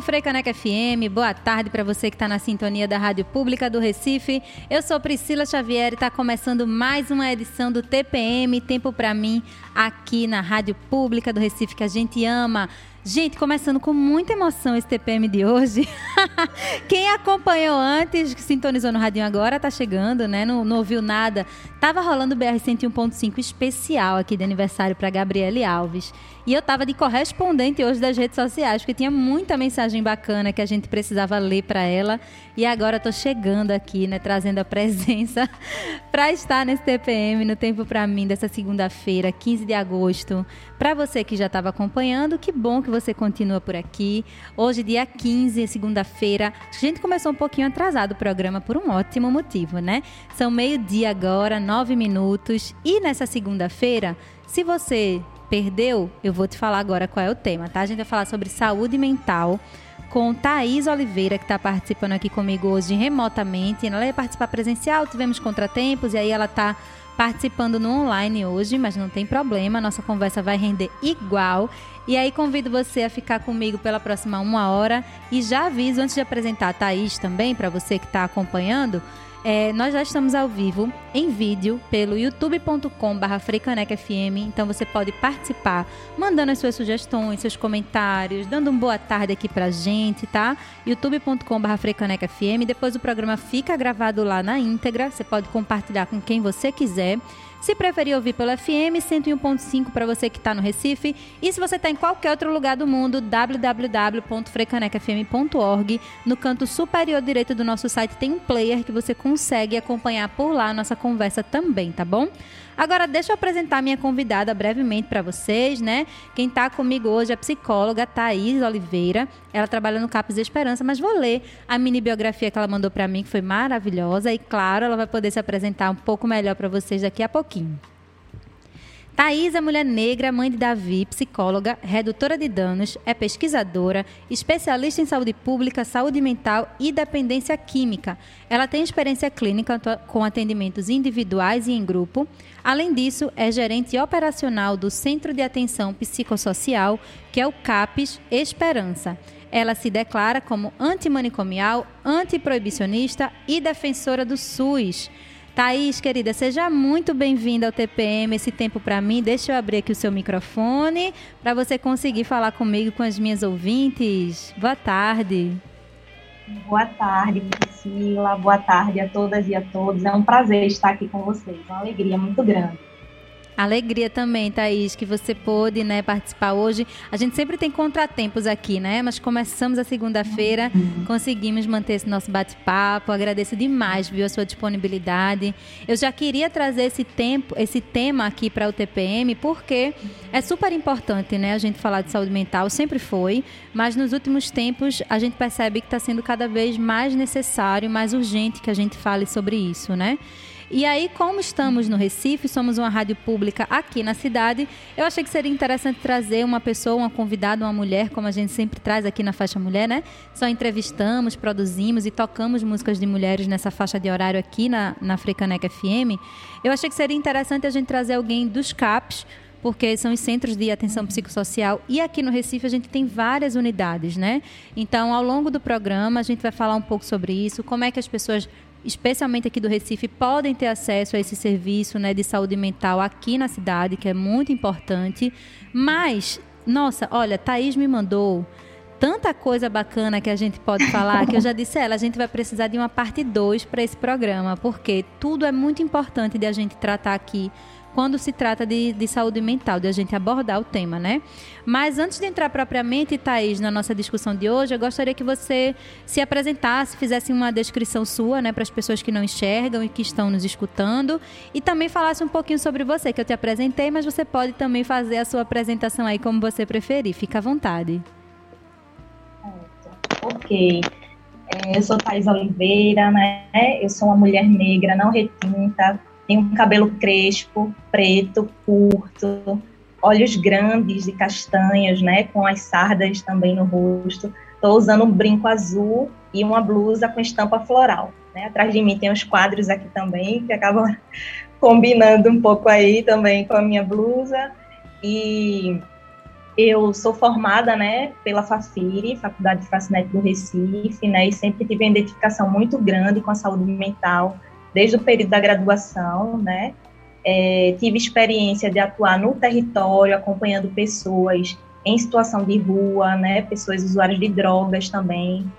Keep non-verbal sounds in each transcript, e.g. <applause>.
Freicaneca FM. Boa tarde para você que está na sintonia da Rádio Pública do Recife. Eu sou Priscila Xavier e está começando mais uma edição do TPM Tempo para mim aqui na Rádio Pública do Recife que a gente ama. Gente, começando com muita emoção esse TPM de hoje. <laughs> <laughs> Quem acompanhou antes, que sintonizou no radinho agora, tá chegando, né? Não, não ouviu nada. Tava rolando o BR 101.5 especial aqui de aniversário para Gabriele Alves. E eu tava de correspondente hoje das redes sociais, porque tinha muita mensagem bacana que a gente precisava ler para ela. E agora tô chegando aqui, né, trazendo a presença <laughs> para estar nesse TPM no tempo para mim dessa segunda-feira, 15 de agosto. Para você que já estava acompanhando, que bom que você continua por aqui. Hoje, dia 15, segunda-feira. A gente começou um pouquinho atrasado o programa por um ótimo motivo, né? São meio-dia agora, nove minutos. E nessa segunda-feira, se você perdeu, eu vou te falar agora qual é o tema, tá? A gente vai falar sobre saúde mental com Thaís Oliveira, que está participando aqui comigo hoje remotamente. Ela ia participar presencial, tivemos contratempos, e aí ela está participando no online hoje, mas não tem problema, nossa conversa vai render igual. E aí convido você a ficar comigo pela próxima uma hora e já aviso, antes de apresentar a Thaís também, para você que está acompanhando, é, nós já estamos ao vivo em vídeo pelo youtube.com.br FM. Então você pode participar, mandando as suas sugestões, seus comentários, dando uma boa tarde aqui pra gente, tá? youtube.com.br FM. Depois o programa fica gravado lá na íntegra. Você pode compartilhar com quem você quiser. Se preferir ouvir pelo FM, 101.5 para você que está no Recife. E se você está em qualquer outro lugar do mundo, www.frecanecafm.org. No canto superior direito do nosso site tem um player que você consegue acompanhar por lá a nossa conversa também, tá bom? Agora, deixa eu apresentar minha convidada brevemente para vocês, né? Quem está comigo hoje é a psicóloga Thaís Oliveira. Ela trabalha no CAPES Esperança, mas vou ler a mini biografia que ela mandou para mim, que foi maravilhosa. E, claro, ela vai poder se apresentar um pouco melhor para vocês daqui a pouquinho. Thaís é mulher negra, mãe de Davi, psicóloga, redutora de danos, é pesquisadora, especialista em saúde pública, saúde mental e dependência química. Ela tem experiência clínica com atendimentos individuais e em grupo. Além disso, é gerente operacional do Centro de Atenção Psicossocial, que é o CAPES Esperança. Ela se declara como antimanicomial, antiproibicionista e defensora do SUS. Thaís, querida, seja muito bem-vinda ao TPM. Esse tempo para mim, deixa eu abrir aqui o seu microfone para você conseguir falar comigo com as minhas ouvintes. Boa tarde. Boa tarde, Priscila. Boa tarde a todas e a todos. É um prazer estar aqui com vocês. Uma alegria muito grande. Alegria também, Thaís, que você pôde né, participar hoje. A gente sempre tem contratempos aqui, né? Mas começamos a segunda-feira, conseguimos manter esse nosso bate-papo. Agradeço demais, viu, a sua disponibilidade. Eu já queria trazer esse tempo, esse tema aqui para o TPM, porque é super importante, né? A gente falar de saúde mental, sempre foi, mas nos últimos tempos a gente percebe que está sendo cada vez mais necessário, mais urgente que a gente fale sobre isso, né? E aí, como estamos no Recife, somos uma rádio pública aqui na cidade, eu achei que seria interessante trazer uma pessoa, uma convidada, uma mulher, como a gente sempre traz aqui na faixa mulher, né? Só entrevistamos, produzimos e tocamos músicas de mulheres nessa faixa de horário aqui na, na FM. Eu achei que seria interessante a gente trazer alguém dos CAPs porque são os centros de atenção psicossocial e aqui no Recife a gente tem várias unidades, né? Então, ao longo do programa, a gente vai falar um pouco sobre isso, como é que as pessoas especialmente aqui do Recife, podem ter acesso a esse serviço né, de saúde mental aqui na cidade, que é muito importante. Mas, nossa, olha, Thaís me mandou tanta coisa bacana que a gente pode falar, que eu já disse a ela, a gente vai precisar de uma parte 2 para esse programa, porque tudo é muito importante de a gente tratar aqui quando se trata de, de, saúde mental, de a gente abordar o tema, né? Mas antes de entrar propriamente, Thaís, na nossa discussão de hoje, eu gostaria que você se apresentasse, fizesse uma descrição sua, né, para as pessoas que não enxergam e que estão nos escutando, e também falasse um pouquinho sobre você, que eu te apresentei, mas você pode também fazer a sua apresentação aí como você preferir. Fica à vontade. Ok. É, eu sou Thais Oliveira, né? Eu sou uma mulher negra, não retinta, tenho um cabelo crespo, preto, curto, olhos grandes e castanhos, né? Com as sardas também no rosto. Estou usando um brinco azul e uma blusa com estampa floral. Né? Atrás de mim tem uns quadros aqui também que acabam <laughs> combinando um pouco aí também com a minha blusa. E eu sou formada, né, pela Fafiri, Faculdade de Fascinete do Recife, né, e sempre tive uma identificação muito grande com a saúde mental, desde o período da graduação, né, é, tive experiência de atuar no território, acompanhando pessoas em situação de rua, né, pessoas usuárias de drogas também,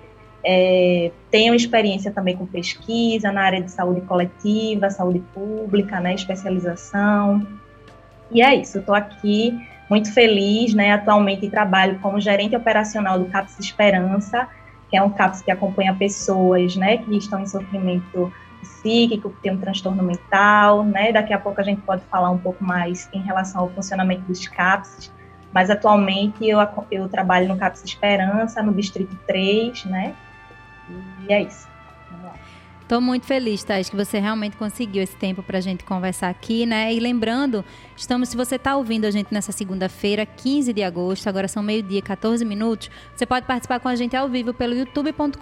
é, tenho experiência também com pesquisa na área de saúde coletiva, saúde pública, né, especialização, e é isso, estou aqui muito feliz, né? Atualmente trabalho como gerente operacional do CAPS Esperança, que é um CAPS que acompanha pessoas, né, que estão em sofrimento psíquico, que tem um transtorno mental, né? Daqui a pouco a gente pode falar um pouco mais em relação ao funcionamento dos CAPS, mas atualmente eu, eu trabalho no CAPS Esperança, no Distrito 3, né? E é isso. Estou muito feliz, Thais, que você realmente conseguiu esse tempo para a gente conversar aqui, né? E lembrando, estamos, se você está ouvindo a gente nessa segunda-feira, 15 de agosto, agora são meio-dia, 14 minutos, você pode participar com a gente ao vivo pelo youtube.com.br.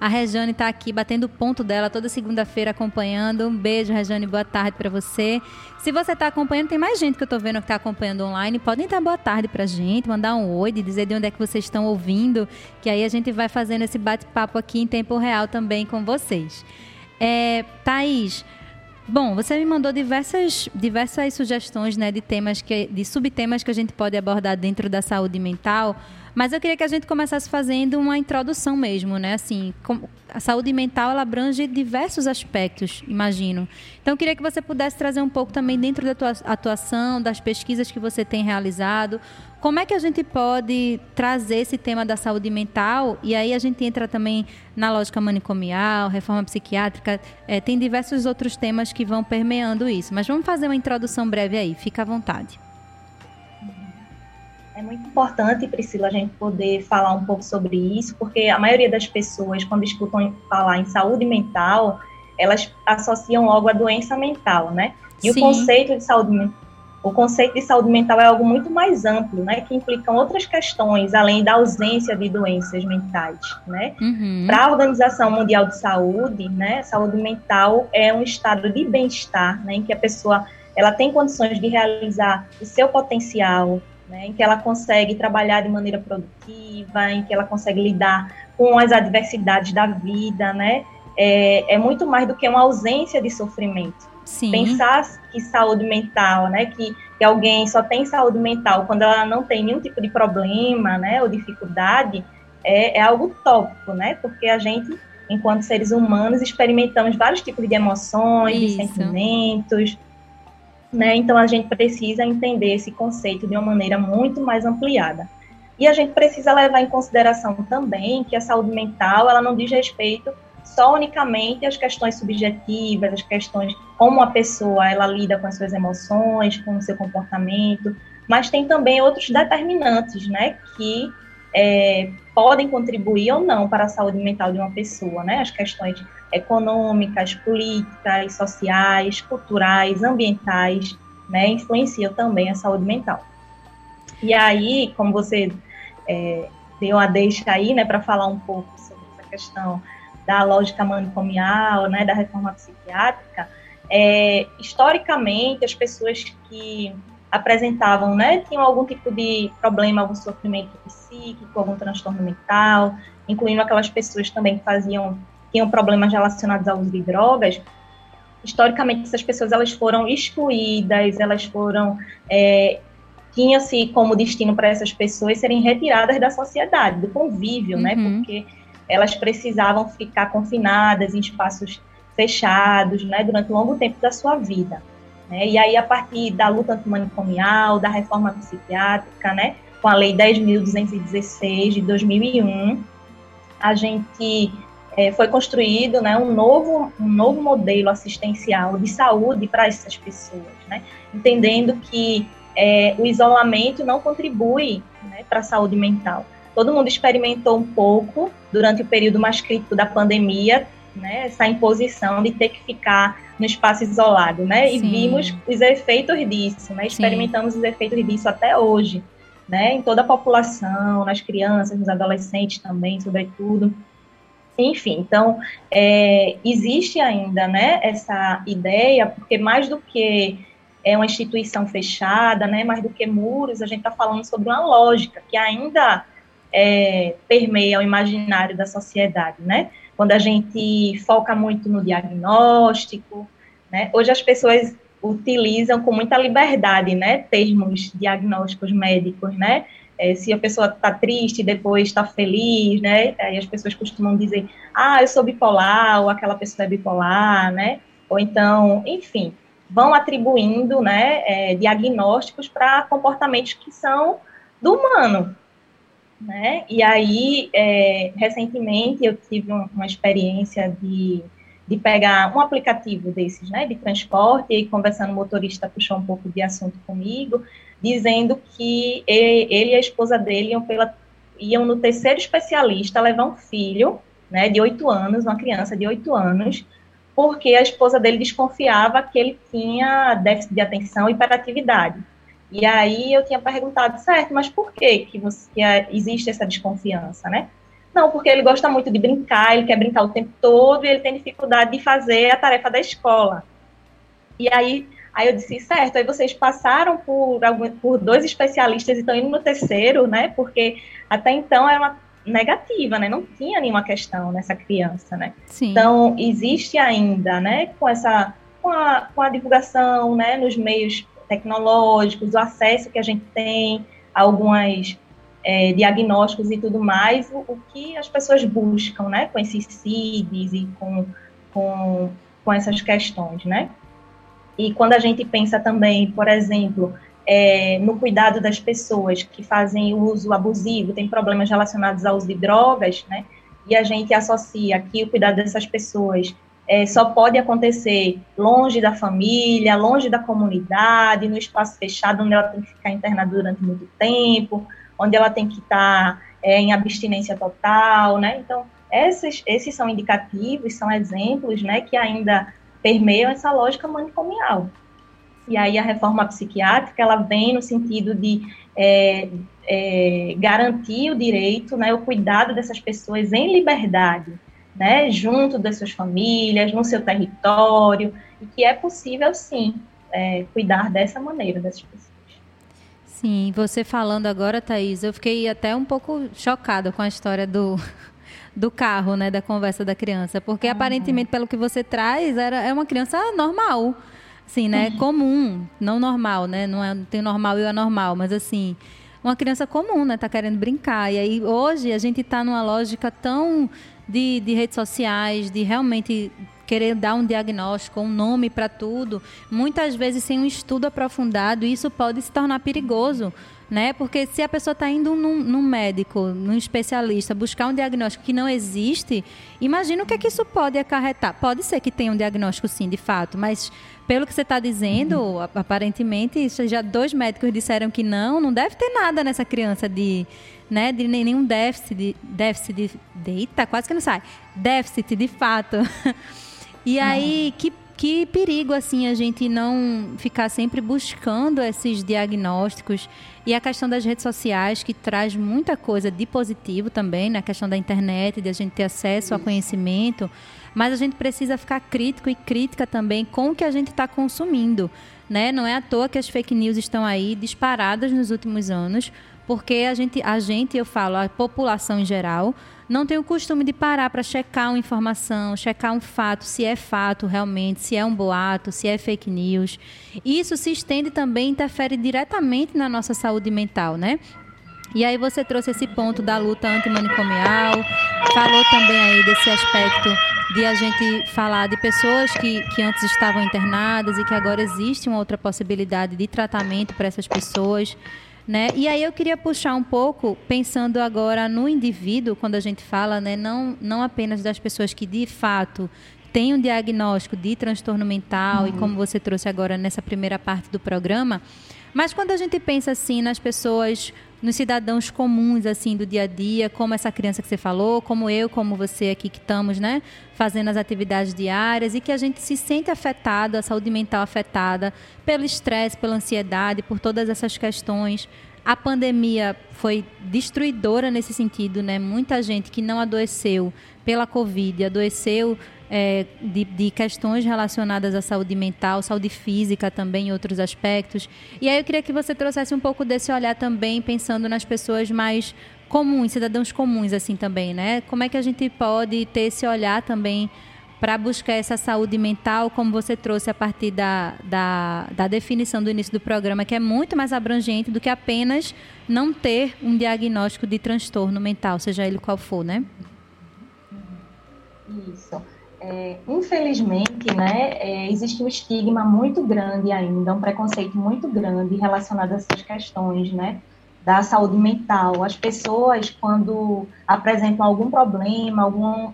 A Rejane está aqui batendo o ponto dela toda segunda-feira acompanhando. Um beijo, Rejane, boa tarde para você. Se você está acompanhando, tem mais gente que eu estou vendo que está acompanhando online. Podem dar boa tarde para a gente, mandar um oi, dizer de onde é que vocês estão ouvindo, que aí a gente vai fazendo esse bate-papo aqui em tempo real também com vocês. É, Thaís, bom, você me mandou diversas, diversas sugestões né, de temas, que, de subtemas que a gente pode abordar dentro da saúde mental. Mas eu queria que a gente começasse fazendo uma introdução mesmo, né? Assim, a saúde mental ela abrange diversos aspectos, imagino. Então, eu queria que você pudesse trazer um pouco também dentro da tua atuação, das pesquisas que você tem realizado, como é que a gente pode trazer esse tema da saúde mental? E aí a gente entra também na lógica manicomial, reforma psiquiátrica, é, tem diversos outros temas que vão permeando isso. Mas vamos fazer uma introdução breve aí, fica à vontade. É muito importante, Priscila, a gente poder falar um pouco sobre isso, porque a maioria das pessoas, quando escutam falar em saúde mental, elas associam logo a doença mental, né? E Sim. o conceito de saúde mental o conceito de saúde mental é algo muito mais amplo, né, que implicam outras questões além da ausência de doenças mentais, né? Uhum. Para a Organização Mundial de Saúde, né, saúde mental é um estado de bem-estar, né, em que a pessoa ela tem condições de realizar o seu potencial, né, em que ela consegue trabalhar de maneira produtiva, em que ela consegue lidar com as adversidades da vida, né? É, é muito mais do que uma ausência de sofrimento. Sim. Pensar que saúde mental, né, que, que alguém só tem saúde mental quando ela não tem nenhum tipo de problema, né, ou dificuldade, é, é algo tópico, né? Porque a gente, enquanto seres humanos, experimentamos vários tipos de emoções, Isso. de sentimentos, né? Então a gente precisa entender esse conceito de uma maneira muito mais ampliada. E a gente precisa levar em consideração também que a saúde mental, ela não diz respeito só unicamente as questões subjetivas, as questões como a pessoa ela lida com as suas emoções, com o seu comportamento, mas tem também outros determinantes, né, que é, podem contribuir ou não para a saúde mental de uma pessoa, né, as questões econômicas, políticas, sociais, culturais, ambientais, né, influenciam também a saúde mental. E aí, como você é, deu a deixa aí, né, para falar um pouco sobre essa questão da lógica manicomial, né, da reforma psiquiátrica, é, historicamente, as pessoas que apresentavam, né, tinham algum tipo de problema, algum sofrimento psíquico, algum transtorno mental, incluindo aquelas pessoas também que faziam, tinham problemas relacionados ao uso de drogas, historicamente essas pessoas elas foram excluídas, elas foram é, tinha-se como destino para essas pessoas serem retiradas da sociedade, do convívio, né, uhum. né? Porque elas precisavam ficar confinadas em espaços fechados, né, durante um longo tempo da sua vida. Né? E aí, a partir da luta antimanicomial, da reforma psiquiátrica, né, com a Lei 10.216 de 2001, a gente é, foi construído né, um, novo, um novo modelo assistencial de saúde para essas pessoas, né? entendendo que é, o isolamento não contribui né, para a saúde mental. Todo mundo experimentou um pouco durante o período mais crítico da pandemia, né, essa imposição de ter que ficar no espaço isolado, né, Sim. e vimos os efeitos disso, né, experimentamos Sim. os efeitos disso até hoje, né, em toda a população, nas crianças, nos adolescentes também, sobretudo. Enfim, então, é, existe ainda, né, essa ideia, porque mais do que é uma instituição fechada, né, mais do que muros, a gente está falando sobre uma lógica que ainda é, permeia o imaginário da sociedade, né? Quando a gente foca muito no diagnóstico, né? Hoje as pessoas utilizam com muita liberdade, né? Termos diagnósticos médicos, né? É, se a pessoa está triste, depois está feliz, né? Aí as pessoas costumam dizer, ah, eu sou bipolar, ou aquela pessoa é bipolar, né? Ou então, enfim, vão atribuindo, né, é, diagnósticos para comportamentos que são do humano, né? E aí, é, recentemente, eu tive uma experiência de, de pegar um aplicativo desses, né, de transporte, e conversando, o motorista puxou um pouco de assunto comigo, dizendo que ele e a esposa dele iam, pela, iam no terceiro especialista levar um filho, né, de oito anos, uma criança de oito anos, porque a esposa dele desconfiava que ele tinha déficit de atenção e hiperatividade. E aí eu tinha perguntado, certo, mas por que, que, você, que existe essa desconfiança, né? Não, porque ele gosta muito de brincar, ele quer brincar o tempo todo e ele tem dificuldade de fazer a tarefa da escola. E aí, aí eu disse, certo, aí vocês passaram por, por dois especialistas e estão indo no terceiro, né? Porque até então era uma negativa, né? Não tinha nenhuma questão nessa criança, né? Sim. Então, existe ainda, né, com essa com a, com a divulgação, né, nos meios tecnológicos, o acesso que a gente tem a algumas é, diagnósticos e tudo mais, o, o, que as pessoas buscam, né, com esses CIDs e com, com, com essas questões, né? E quando a gente pensa também, por exemplo, é, no cuidado das pessoas que fazem uso abusivo, tem problemas relacionados ao uso de drogas, né? E a gente associa que o cuidado dessas pessoas é, só pode acontecer longe da família, longe da comunidade, no espaço fechado, onde ela tem que ficar internada durante muito tempo, onde ela tem que estar é, em abstinência total, né? Então, esses, esses são indicativos, são exemplos, né, que ainda permeiam essa lógica manicomial. E aí a reforma psiquiátrica, ela vem no sentido de é, é, garantir o direito, né, o cuidado dessas pessoas em liberdade, né, junto das suas famílias, no seu território, e que é possível, sim, é, cuidar dessa maneira dessas pessoas. Sim, você falando agora, Thaís, eu fiquei até um pouco chocada com a história do, <laughs> do carro, né, da conversa da criança, porque uhum. aparentemente, pelo que você traz, era, é uma criança normal, assim, né, uhum. comum, não normal, né, não, é, tem normal e o anormal, mas assim, uma criança comum, né, tá querendo brincar, e aí hoje a gente está numa lógica tão de, de redes sociais, de realmente querer dar um diagnóstico, um nome para tudo, muitas vezes sem um estudo aprofundado, isso pode se tornar perigoso. Né? Porque se a pessoa está indo num, num, médico, num especialista, buscar um diagnóstico que não existe, imagina o que é que isso pode acarretar. Pode ser que tenha um diagnóstico, sim, de fato, mas pelo que você está dizendo, aparentemente, já dois médicos disseram que não, não deve ter nada nessa criança de, né, de nenhum déficit, de, déficit de, de eita, quase que não sai, déficit de fato. <laughs> E aí, que que perigo assim a gente não ficar sempre buscando esses diagnósticos e a questão das redes sociais que traz muita coisa de positivo também, na né? questão da internet, de a gente ter acesso ao conhecimento, mas a gente precisa ficar crítico e crítica também com o que a gente está consumindo, né? Não é à toa que as fake news estão aí disparadas nos últimos anos, porque a gente, a gente, eu falo, a população em geral, não tem o costume de parar para checar uma informação, checar um fato, se é fato realmente, se é um boato, se é fake news. Isso se estende também, interfere diretamente na nossa saúde mental, né? E aí você trouxe esse ponto da luta antimanicomial, falou também aí desse aspecto de a gente falar de pessoas que, que antes estavam internadas e que agora existe uma outra possibilidade de tratamento para essas pessoas. Né? E aí eu queria puxar um pouco, pensando agora no indivíduo, quando a gente fala, né, não, não apenas das pessoas que de fato têm um diagnóstico de transtorno mental, uhum. e como você trouxe agora nessa primeira parte do programa, mas quando a gente pensa assim nas pessoas nos cidadãos comuns assim do dia a dia, como essa criança que você falou, como eu, como você aqui que estamos, né, fazendo as atividades diárias e que a gente se sente afetado, a saúde mental afetada pelo estresse, pela ansiedade, por todas essas questões. A pandemia foi destruidora nesse sentido, né? Muita gente que não adoeceu pela Covid, adoeceu é, de, de, questões relacionadas à saúde mental, saúde física também, outros aspectos. E aí eu queria que você trouxesse um pouco desse olhar também, pensando nas pessoas mais comuns, cidadãos comuns, assim também, né? Como é que a gente pode ter esse olhar também para buscar essa saúde mental, como você trouxe a partir da, da, da, definição do início do programa, que é muito mais abrangente do que apenas não ter um diagnóstico de transtorno mental, seja ele qual for, né? Isso. É, infelizmente, né, é, existe um estigma muito grande ainda, um preconceito muito grande relacionado a essas questões, né, da saúde mental. As pessoas, quando apresentam algum problema, algum,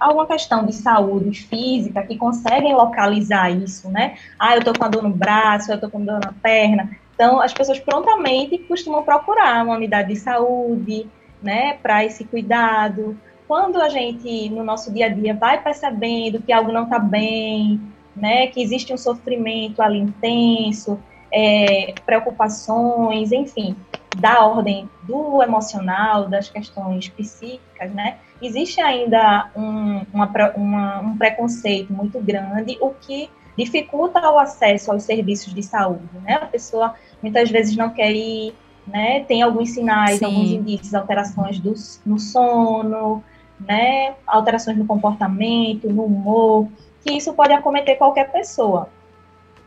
alguma questão de saúde física, que conseguem localizar isso, né, ah, eu estou com dor no braço, eu estou com dor na perna, então as pessoas prontamente costumam procurar uma unidade de saúde, né, para esse cuidado, quando a gente, no nosso dia a dia, vai percebendo que algo não está bem, né, que existe um sofrimento ali intenso, é, preocupações, enfim, da ordem do emocional, das questões psíquicas, né, existe ainda um, uma, uma, um preconceito muito grande, o que dificulta o acesso aos serviços de saúde, né, a pessoa muitas vezes não quer ir, né, tem alguns sinais, Sim. alguns indícios, alterações do, no sono, né, alterações no comportamento, no humor, que isso pode acometer qualquer pessoa,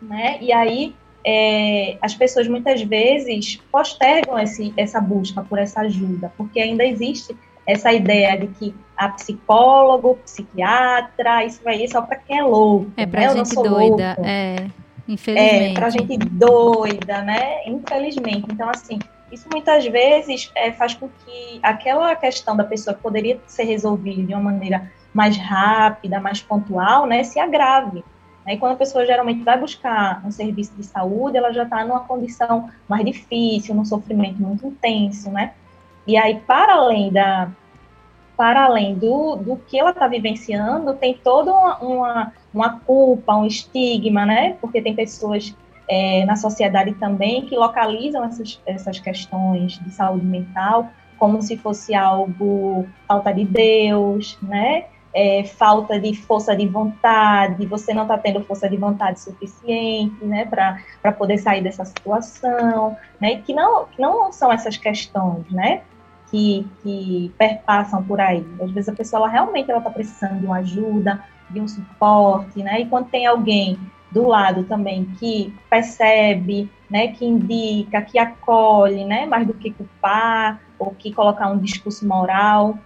né? E aí é, as pessoas muitas vezes postergam esse, essa busca por essa ajuda, porque ainda existe essa ideia de que a psicólogo, psiquiatra, isso vai ir só para quem é louco. É para né? gente doida, louco. é, infelizmente. É, para gente doida, né? Infelizmente. Então, assim, isso muitas vezes é, faz com que aquela questão da pessoa que poderia ser resolvida de uma maneira mais rápida, mais pontual, né, se agrave. E quando a pessoa geralmente vai buscar um serviço de saúde, ela já está numa condição mais difícil, num sofrimento muito intenso, né? E aí, para além da, para além do, do que ela está vivenciando, tem toda uma, uma, uma, culpa, um estigma, né? Porque tem pessoas é, na sociedade também que localizam essas, essas questões de saúde mental como se fosse algo falta de Deus, né? É, falta de força de vontade, você não está tendo força de vontade suficiente, né, para poder sair dessa situação, né, que não, que não são essas questões, né, que, que perpassam por aí. Às vezes a pessoa ela, realmente ela está precisando de uma ajuda, de um suporte, né, e quando tem alguém do lado também que percebe, né, que indica, que acolhe, né, mais do que culpar ou que colocar um discurso moral,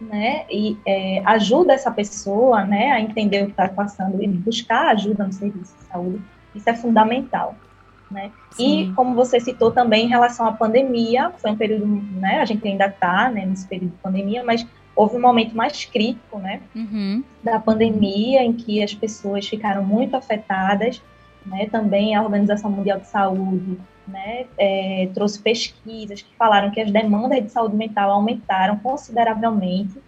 né, e é, ajuda essa pessoa, né, a entender o que está passando e buscar ajuda no serviço de saúde, isso é fundamental, né. E como você citou também em relação à pandemia, foi um período, né, a gente ainda está, né, nesse período de pandemia, mas houve um momento mais crítico, né, uhum. da pandemia, em que as pessoas ficaram muito afetadas, né, também a Organização Mundial de Saúde, né, é, trouxe pesquisas que falaram que as demandas de saúde mental aumentaram consideravelmente,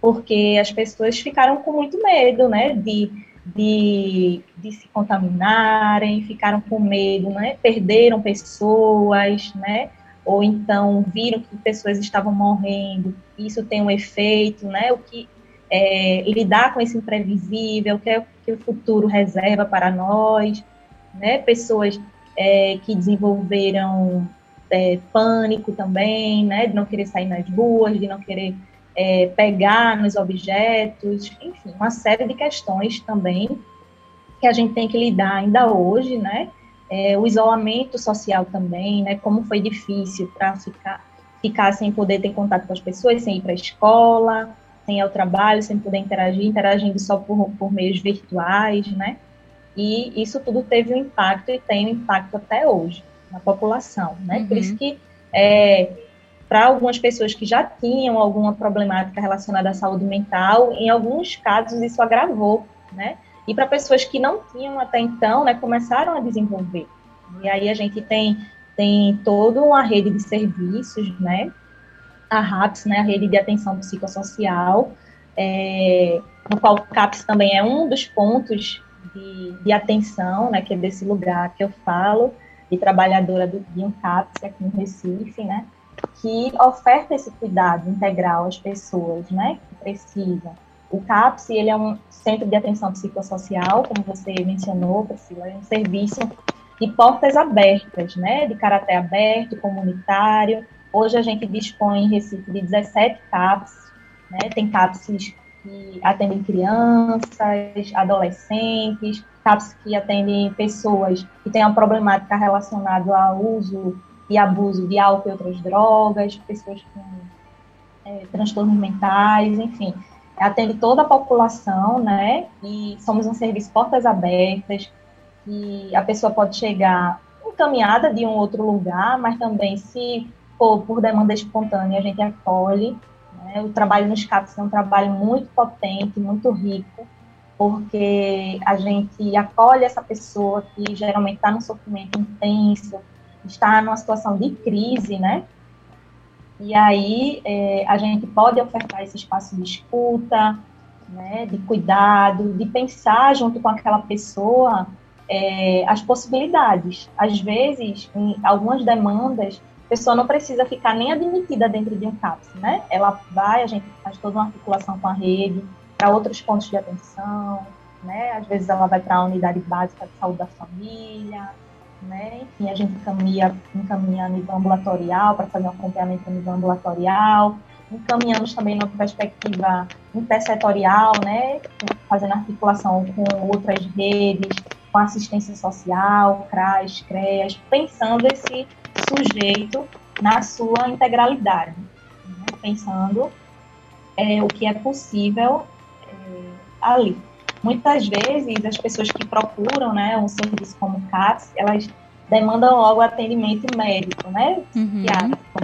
porque as pessoas ficaram com muito medo, né, de de, de se contaminarem, ficaram com medo, né? Perderam pessoas, né? Ou então viram que pessoas estavam morrendo. Isso tem um efeito, né? O que é, lidar com esse imprevisível, o que, é, que o futuro reserva para nós, né? Pessoas é, que desenvolveram é, pânico também, né? De não querer sair nas ruas, de não querer é, pegar nos objetos, enfim, uma série de questões também que a gente tem que lidar ainda hoje, né? É, o isolamento social também, né? Como foi difícil para ficar, ficar sem poder ter contato com as pessoas, sem ir para a escola, sem ir ao trabalho, sem poder interagir, interagindo só por, por meios virtuais, né? E isso tudo teve um impacto e tem um impacto até hoje na população, né? Uhum. Por isso que é, para algumas pessoas que já tinham alguma problemática relacionada à saúde mental, em alguns casos isso agravou, né? E para pessoas que não tinham até então, né, começaram a desenvolver. E aí a gente tem tem toda uma rede de serviços, né? A RAPS, né, a rede de atenção psicossocial, é, no qual o CAPS também é um dos pontos de, de atenção, né, que é desse lugar que eu falo, de trabalhadora do, de um CAPS aqui no Recife, né? que oferta esse cuidado integral às pessoas, né, que precisam. O CAPS, ele é um centro de atenção psicossocial, como você mencionou, Priscila, é um serviço de portas abertas, né, de caráter aberto, comunitário. Hoje a gente dispõe em Recife de 17 CAPS, né, tem CAPS que atendem crianças, adolescentes, CAPS que atendem pessoas que têm uma problemática relacionada ao uso e abuso de álcool e outras drogas, pessoas com é, transtornos mentais, enfim, atende toda a população, né? E somos um serviço portas abertas, que a pessoa pode chegar encaminhada de um outro lugar, mas também se for por demanda espontânea, a gente acolhe. Né? O trabalho nos CAPs é um trabalho muito potente, muito rico, porque a gente acolhe essa pessoa que geralmente está num sofrimento intenso, está numa situação de crise, né? E aí é, a gente pode ofertar esse espaço de escuta, né, de cuidado, de pensar junto com aquela pessoa é, as possibilidades. Às vezes, em algumas demandas, a pessoa não precisa ficar nem admitida dentro de um CAPS, né? Ela vai, a gente faz toda uma articulação com a rede para outros pontos de atenção, né? Às vezes ela vai para a unidade básica de saúde da família, né? Enfim, a gente encaminha, encaminha a nível ambulatorial para fazer um acompanhamento a nível ambulatorial, encaminhamos também na perspectiva intersetorial, né? Fazendo articulação com outras redes, com assistência social, CRAS, CREAS, pensando esse sujeito na sua integralidade, né? pensando é, o que é possível é, ali. Muitas vezes, as pessoas que procuram né, um serviço como o CAPS, elas demandam logo atendimento médico, né, uhum.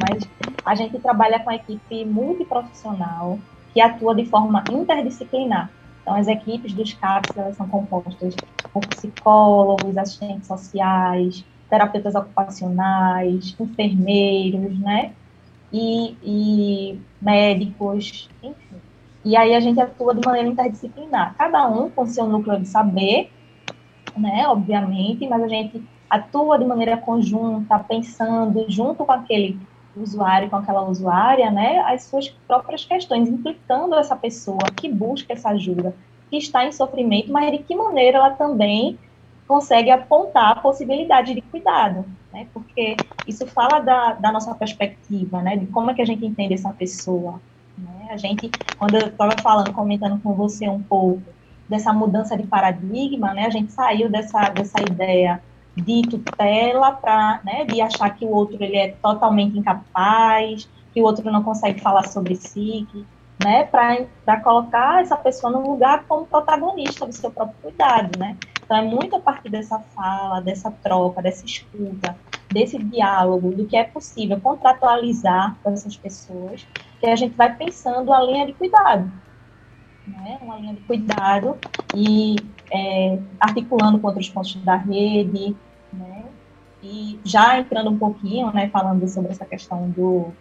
mas a gente trabalha com a equipe multiprofissional que atua de forma interdisciplinar. Então, as equipes dos CAPS, elas são compostas por psicólogos, assistentes sociais, terapeutas ocupacionais, enfermeiros, né, e, e médicos, enfim e aí a gente atua de maneira interdisciplinar, cada um com seu núcleo de saber, né, obviamente, mas a gente atua de maneira conjunta, pensando junto com aquele usuário, com aquela usuária, né, as suas próprias questões, implicando essa pessoa que busca essa ajuda, que está em sofrimento, mas de que maneira ela também consegue apontar a possibilidade de cuidado, né, porque isso fala da, da nossa perspectiva, né, de como é que a gente entende essa pessoa, né? A gente, quando eu estava falando, comentando com você um pouco dessa mudança de paradigma, né? A gente saiu dessa, dessa ideia de tutela para, né, de achar que o outro ele é totalmente incapaz, que o outro não consegue falar sobre si, que, né, para colocar essa pessoa no lugar como protagonista do seu próprio cuidado, né? Então é muito a partir dessa fala, dessa troca, dessa escuta, desse diálogo, do que é possível contratualizar com essas pessoas, que a gente vai pensando a linha de cuidado, né? Uma linha de cuidado e é, articulando com outros pontos da rede, né? E já entrando um pouquinho, né, falando sobre essa questão do,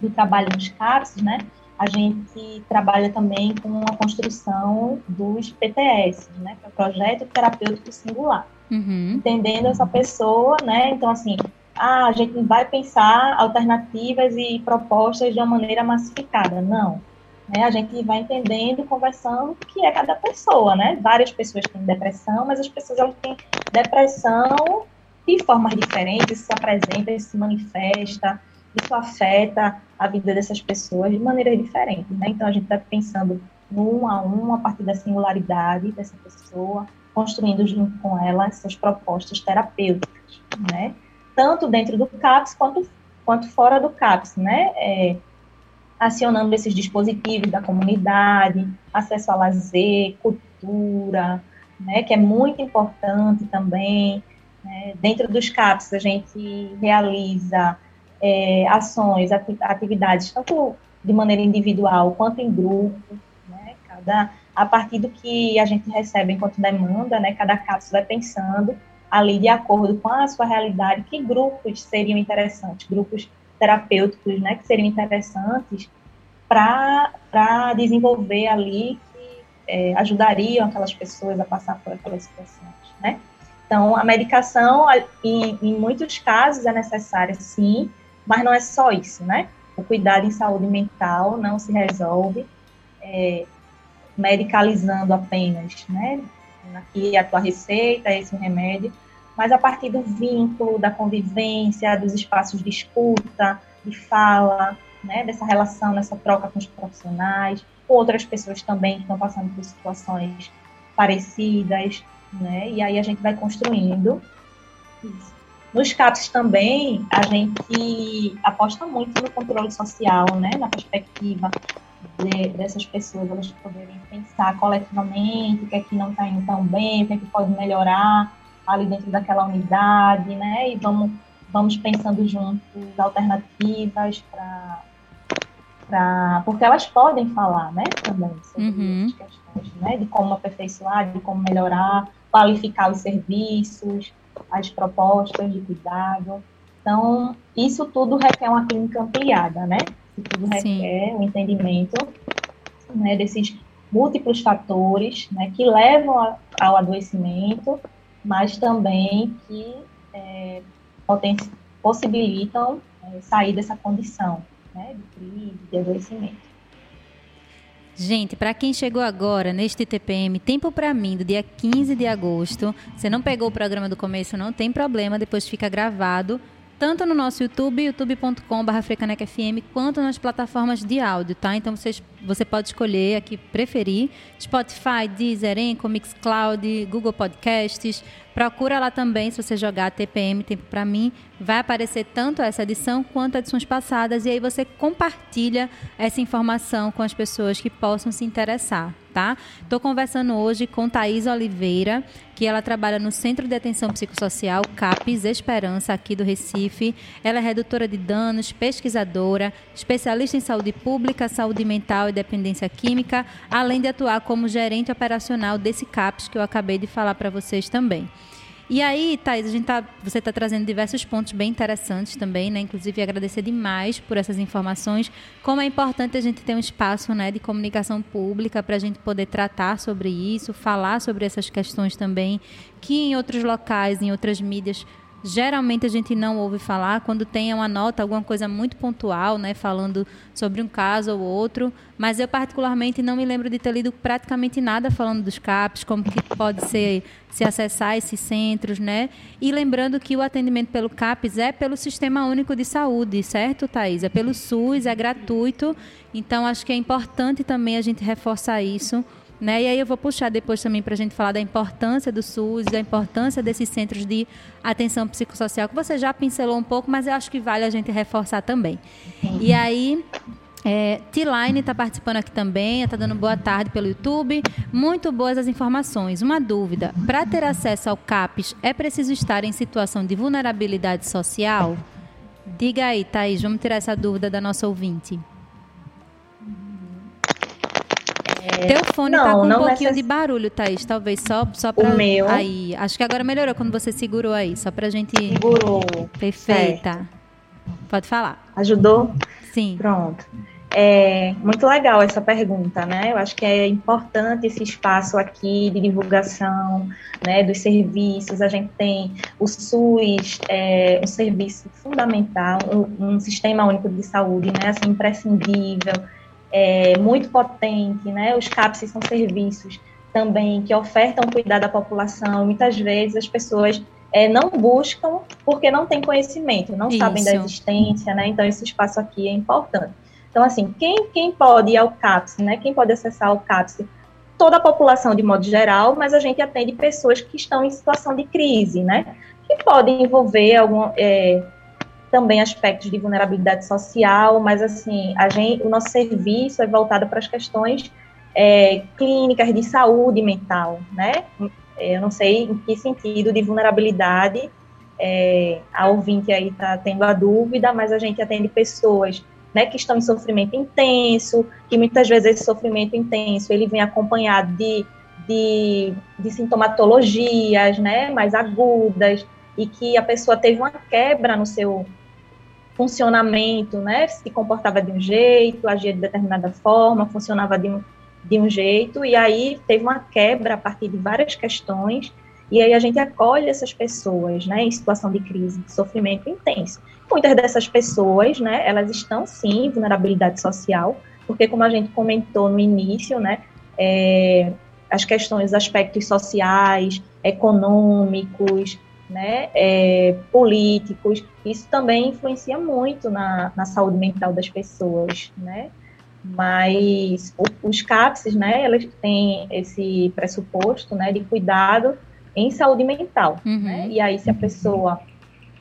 do trabalho nos CARS, né? A gente trabalha também com a construção dos PTS, né, que é o Projeto Terapêutico Singular. Uhum. Entendendo essa pessoa, né, então assim, ah, a gente vai pensar alternativas e propostas de uma maneira massificada. Não. Né, a gente vai entendendo, conversando o que é cada pessoa, né? Várias pessoas têm depressão, mas as pessoas elas têm depressão de formas diferentes, se apresenta, se manifesta, isso afeta a vida dessas pessoas de maneira diferente, né? Então a gente está pensando um a um a partir da singularidade dessa pessoa, construindo junto com ela essas propostas terapêuticas, né? Tanto dentro do CAPS quanto quanto fora do CAPS, né? É, acionando esses dispositivos da comunidade, acesso a lazer, cultura, né? Que é muito importante também. Né? Dentro dos CAPS a gente realiza é, ações, atividades, tanto de maneira individual quanto em grupo, né? Cada, a partir do que a gente recebe enquanto demanda, né? Cada é pensando ali de acordo com a sua realidade, que grupos seriam interessantes, grupos terapêuticos, né? Que seriam interessantes para desenvolver ali que é, ajudariam aquelas pessoas a passar por aquelas situações, né? Então, a medicação, em, em muitos casos, é necessária, sim, mas não é só isso, né? O cuidado em saúde mental não se resolve é, medicalizando apenas, né? Aqui a tua receita, esse remédio, mas a partir do vínculo, da convivência, dos espaços de escuta, de fala, né? Dessa relação, nessa troca com os profissionais, outras pessoas também que estão passando por situações parecidas, né? E aí a gente vai construindo isso. Nos CAPs também, a gente aposta muito no controle social, né, na perspectiva de, dessas pessoas elas poderem pensar coletivamente o que é que não está indo tão bem, o que é que pode melhorar ali dentro daquela unidade, né, e vamos, vamos pensando juntos alternativas para Pra, porque elas podem falar, né, também sobre uhum. essas questões, né, de como aperfeiçoar, de como melhorar, qualificar os serviços, as propostas de cuidado. Então, isso tudo requer uma clínica ampliada, né? Isso tudo requer Sim. um entendimento né, desses múltiplos fatores né, que levam ao adoecimento, mas também que é, possibilitam é, sair dessa condição né, de crise, de adoecimento. Gente, para quem chegou agora neste TPM, tempo para mim, do dia 15 de agosto, você não pegou o programa do começo, não tem problema, depois fica gravado tanto no nosso YouTube, youtube.com.br quanto nas plataformas de áudio, tá? Então vocês, você pode escolher aqui, preferir, Spotify, Deezer, Enco, Mixcloud, Google Podcasts. Procura lá também, se você jogar TPM Tempo para mim, vai aparecer tanto essa edição quanto edições passadas e aí você compartilha essa informação com as pessoas que possam se interessar, tá? Estou conversando hoje com Thaís Oliveira, que ela trabalha no Centro de Atenção Psicossocial CAPES Esperança, aqui do Recife. Ela é redutora de danos, pesquisadora, especialista em saúde pública, saúde mental e dependência química, além de atuar como gerente operacional desse CAPES que eu acabei de falar para vocês também. E aí, Thais, a gente tá, você está trazendo diversos pontos bem interessantes também, né? Inclusive, agradecer demais por essas informações. Como é importante a gente ter um espaço né, de comunicação pública para a gente poder tratar sobre isso, falar sobre essas questões também, que em outros locais, em outras mídias, Geralmente a gente não ouve falar quando tem uma nota, alguma coisa muito pontual, né, falando sobre um caso ou outro, mas eu particularmente não me lembro de ter lido praticamente nada falando dos CAPs, como que pode ser se acessar esses centros, né? E lembrando que o atendimento pelo CAPS é pelo Sistema Único de Saúde, certo, Thaís? É pelo SUS, é gratuito. Então acho que é importante também a gente reforçar isso né? E aí eu vou puxar depois também para a gente falar da importância do SUS, da importância desses centros de atenção psicossocial, que você já pincelou um pouco, mas eu acho que vale a gente reforçar também. E aí, é, T-Line está participando aqui também, está dando boa tarde pelo YouTube. Muito boas as informações. Uma dúvida: para ter acesso ao CAPES, é preciso estar em situação de vulnerabilidade social? Diga aí, Thaís, vamos tirar essa dúvida da nossa ouvinte. É... Teu fone não, tá com um pouquinho necess... de barulho, Thaís. Talvez só, só pra. O meu. Aí. Acho que agora melhorou quando você segurou aí. Só pra gente. Segurou. Perfeita. Certo. Pode falar. Ajudou? Sim. Pronto. É muito legal essa pergunta, né? Eu acho que é importante esse espaço aqui de divulgação, né, dos serviços. A gente tem o SUS, é, um serviço fundamental, um, um, sistema único de saúde, né, assim, imprescindível, é, muito potente, né? Os CAPS são serviços também que ofertam cuidar da população. Muitas vezes as pessoas é, não buscam porque não têm conhecimento, não Isso. sabem da existência, né? Então esse espaço aqui é importante. Então, assim, quem, quem pode ir ao CAPS, né? Quem pode acessar o CAPS? Toda a população de modo geral, mas a gente atende pessoas que estão em situação de crise, né? Que podem envolver algum, é, também aspectos de vulnerabilidade social, mas assim, a gente, o nosso serviço é voltado para as questões é, clínicas de saúde mental, né? É, eu não sei em que sentido de vulnerabilidade é, a ouvinte aí está tendo a dúvida, mas a gente atende pessoas né, que estão em sofrimento intenso, que muitas vezes esse sofrimento intenso ele vem acompanhado de, de, de sintomatologias né, mais agudas, e que a pessoa teve uma quebra no seu funcionamento, né, se comportava de um jeito, agia de determinada forma, funcionava de um, de um jeito, e aí teve uma quebra a partir de várias questões, e aí a gente acolhe essas pessoas, né, em situação de crise, de sofrimento intenso. Muitas dessas pessoas, né, elas estão sim em vulnerabilidade social, porque como a gente comentou no início, né, é, as questões, aspectos sociais, econômicos, né, é, políticos, isso também influencia muito na, na saúde mental das pessoas, né, mas os CAPS, né, elas têm esse pressuposto, né, de cuidado em saúde mental, uhum. né, e aí se a pessoa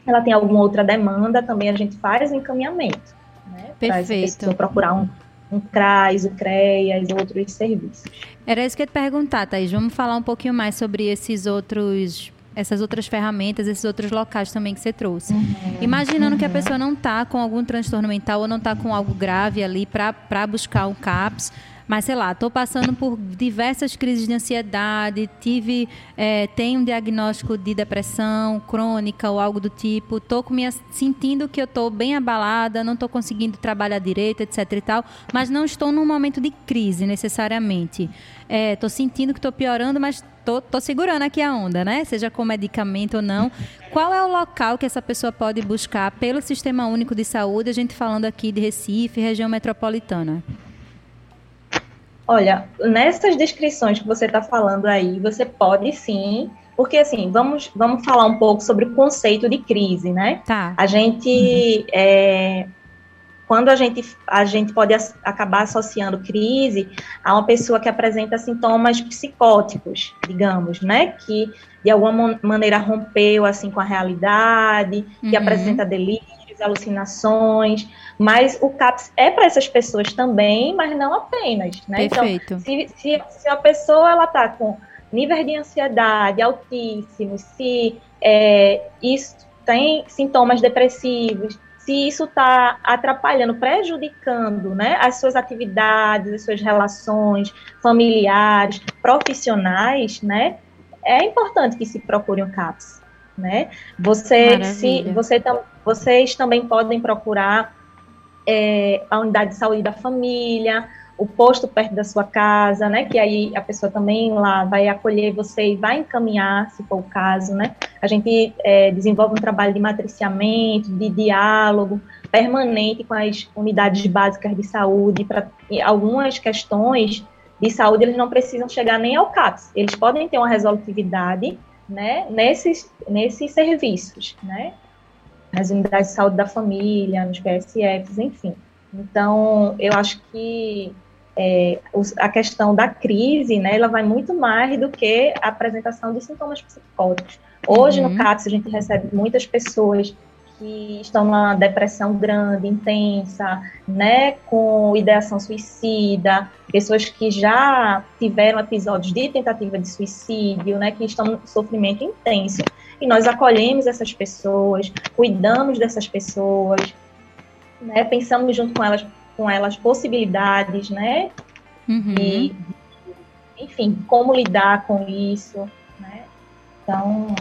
ela tem alguma outra demanda, também a gente faz o encaminhamento, né, Perfeito. procurar um, um CRAS, o CREAS, outros serviços. Era isso que eu ia te perguntar, Thaís. Vamos falar um pouquinho mais sobre esses outros essas outras ferramentas, esses outros locais também que você trouxe. Uhum, Imaginando uhum. que a uhum. pessoa não está com algum transtorno mental ou não está com algo grave ali para buscar um CAPS, mas sei lá, estou passando por diversas crises de ansiedade, tive, é, tenho um diagnóstico de depressão crônica ou algo do tipo, estou sentindo que eu estou bem abalada, não estou conseguindo trabalhar direito, etc e tal, mas não estou num momento de crise necessariamente. Estou é, sentindo que estou piorando, mas tô, tô segurando aqui a onda, né? Seja com medicamento ou não. Qual é o local que essa pessoa pode buscar pelo Sistema Único de Saúde? A gente falando aqui de Recife, região metropolitana. Olha, nessas descrições que você está falando aí, você pode sim, porque assim, vamos, vamos falar um pouco sobre o conceito de crise, né? Tá. A gente, uhum. é, quando a gente, a gente pode acabar associando crise a uma pessoa que apresenta sintomas psicóticos, digamos, né? Que de alguma maneira rompeu assim com a realidade, que uhum. apresenta delírio alucinações, mas o CAPS é para essas pessoas também, mas não apenas, né? Então, Perfeito. Então, se, se, se a pessoa ela está com nível de ansiedade altíssimo, se é, isso tem sintomas depressivos, se isso está atrapalhando, prejudicando né, as suas atividades, as suas relações familiares, profissionais, né, é importante que se procure um CAPS. Né? Você, se, você, vocês também podem procurar é, a unidade de saúde da família, o posto perto da sua casa, né? Que aí a pessoa também lá vai acolher você e vai encaminhar, se for o caso, né? A gente é, desenvolve um trabalho de matriciamento, de diálogo permanente com as unidades básicas de saúde para algumas questões de saúde eles não precisam chegar nem ao CAPS, eles podem ter uma resolutividade, né? Nesses nesses serviços, né? nas unidades de saúde da família, nos PSFs, enfim. Então, eu acho que é, a questão da crise, né, ela vai muito mais do que a apresentação de sintomas psicóticos. Hoje, uhum. no CAPS, a gente recebe muitas pessoas que estão numa depressão grande, intensa, né, com ideação suicida, pessoas que já tiveram episódios de tentativa de suicídio, né, que estão em sofrimento intenso. E nós acolhemos essas pessoas, cuidamos dessas pessoas, né, pensamos junto com elas, com elas possibilidades, né, uhum. e, enfim, como lidar com isso, né. Então,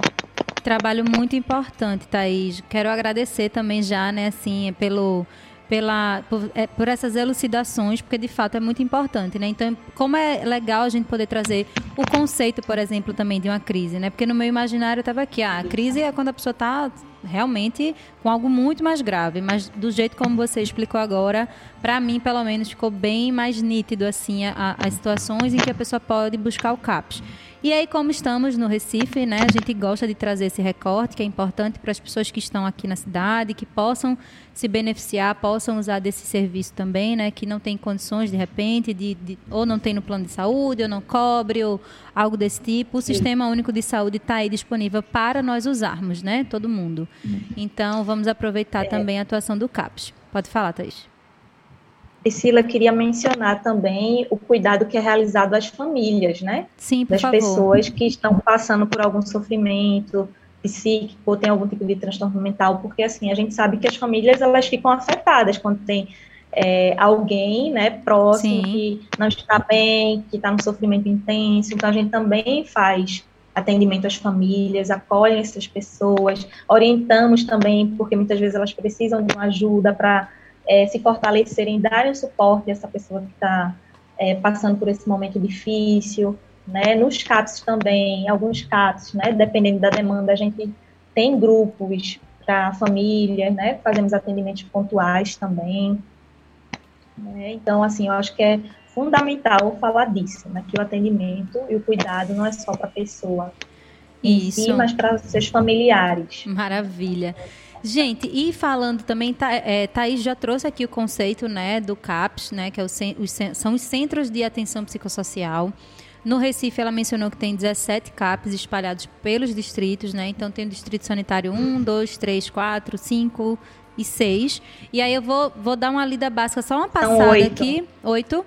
trabalho muito importante, Thaís. Quero agradecer também já, né, assim, pelo pela, por, é, por, essas elucidações, porque de fato é muito importante, né? Então, como é legal a gente poder trazer o conceito, por exemplo, também de uma crise, né? Porque no meu imaginário estava aqui, ah, a crise é quando a pessoa está realmente com algo muito mais grave, mas do jeito como você explicou agora, para mim, pelo menos, ficou bem mais nítido assim a, as situações em que a pessoa pode buscar o CAPS. E aí, como estamos no Recife, né, a gente gosta de trazer esse recorte, que é importante para as pessoas que estão aqui na cidade, que possam se beneficiar, possam usar desse serviço também, né, que não tem condições, de repente, de, de ou não tem no plano de saúde, ou não cobre, ou algo desse tipo. O Sim. Sistema Único de Saúde está aí disponível para nós usarmos, né, todo mundo. Uhum. Então, vamos aproveitar é. também a atuação do CAPS. Pode falar, Thaís. Priscila queria mencionar também o cuidado que é realizado às famílias, né? Sim, por das favor. pessoas que estão passando por algum sofrimento psíquico ou tem algum tipo de transtorno mental, porque assim a gente sabe que as famílias elas ficam afetadas quando tem é, alguém, né, próximo Sim. que não está bem, que está no sofrimento intenso. Então a gente também faz atendimento às famílias, acolhe essas pessoas, orientamos também, porque muitas vezes elas precisam de uma ajuda para é, se fortalecerem, darem suporte a essa pessoa que está é, passando por esse momento difícil, né? Nos CAPs também, alguns CAPs, né? Dependendo da demanda, a gente tem grupos para famílias, né? Fazemos atendimentos pontuais também. Né? Então, assim, eu acho que é fundamental falar disso, né? Que o atendimento e o cuidado não é só para a pessoa Isso. Si, mas para seus familiares. Maravilha. Gente, e falando também, tá, é, Thaís já trouxe aqui o conceito né, do CAPS, né, que é o, os, são os Centros de Atenção Psicossocial. No Recife, ela mencionou que tem 17 CAPs espalhados pelos distritos, né? Então, tem o Distrito Sanitário 1, 2, 3, 4, 5 e 6. E aí eu vou, vou dar uma lida básica, só uma passada aqui. Oito.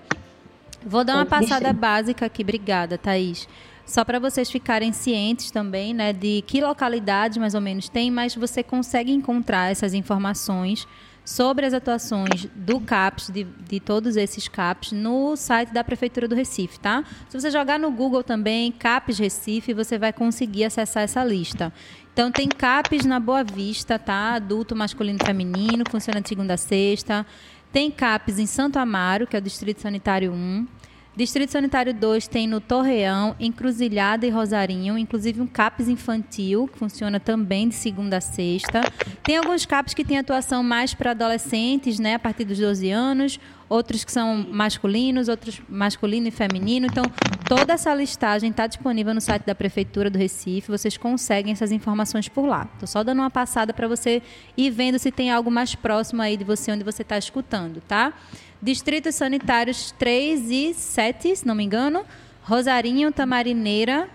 Vou dar uma passada básica aqui. Obrigada, Thaís. Só para vocês ficarem cientes também, né, de que localidade mais ou menos tem, mas você consegue encontrar essas informações sobre as atuações do CAPS, de, de, todos esses CAPs, no site da Prefeitura do Recife, tá? Se você jogar no Google também, CAPS Recife, você vai conseguir acessar essa lista. Então, tem CAPs na Boa Vista, tá? Adulto, masculino e feminino, funciona de segunda a sexta. Tem CAPs em Santo Amaro, que é o Distrito Sanitário 1. Distrito Sanitário 2 tem no Torreão, Encruzilhada e Rosarinho, inclusive um CAPS infantil, que funciona também de segunda a sexta. Tem alguns CAPs que têm atuação mais para adolescentes, né, a partir dos 12 anos, outros que são masculinos, outros masculino e feminino. Então, toda essa listagem está disponível no site da Prefeitura do Recife. Vocês conseguem essas informações por lá. Estou só dando uma passada para você ir vendo se tem algo mais próximo aí de você, onde você está escutando, tá? Distritos Sanitários 3 e 7, se não me engano. Rosarinho, Tamarineira.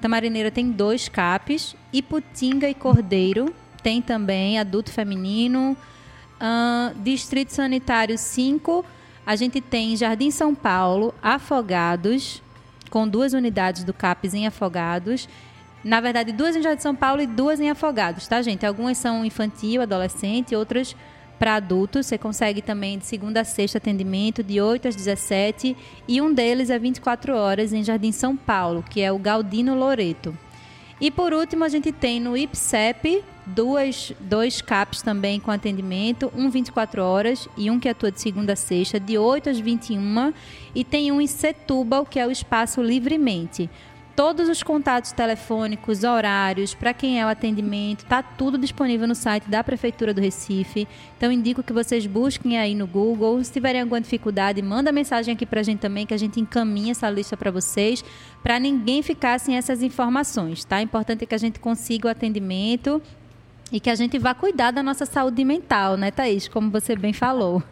Tamarineira tem dois CAPs. Iputinga e Cordeiro tem também adulto feminino. Uh, Distrito Sanitário 5, a gente tem Jardim São Paulo, Afogados, com duas unidades do CAPS em Afogados. Na verdade, duas em Jardim São Paulo e duas em Afogados, tá, gente? Algumas são infantil, adolescente, outras para adultos. Você consegue também de segunda a sexta atendimento, de 8 às 17. E um deles é 24 horas em Jardim São Paulo, que é o Galdino Loreto. E por último, a gente tem no IPSEP duas, dois CAPs também com atendimento, um 24 horas e um que atua de segunda a sexta, de 8 às 21. E tem um em Setúbal, que é o Espaço Livremente todos os contatos telefônicos, horários, para quem é o atendimento, está tudo disponível no site da Prefeitura do Recife. Então indico que vocês busquem aí no Google. Se tiverem alguma dificuldade, manda mensagem aqui para a gente também, que a gente encaminha essa lista para vocês, para ninguém ficar sem essas informações, tá? Importante é que a gente consiga o atendimento e que a gente vá cuidar da nossa saúde mental, né, Thaís? Como você bem falou.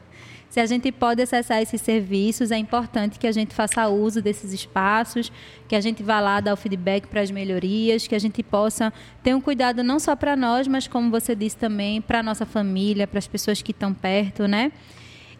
Se a gente pode acessar esses serviços, é importante que a gente faça uso desses espaços, que a gente vá lá dar o feedback para as melhorias, que a gente possa ter um cuidado não só para nós, mas como você disse também, para a nossa família, para as pessoas que estão perto, né?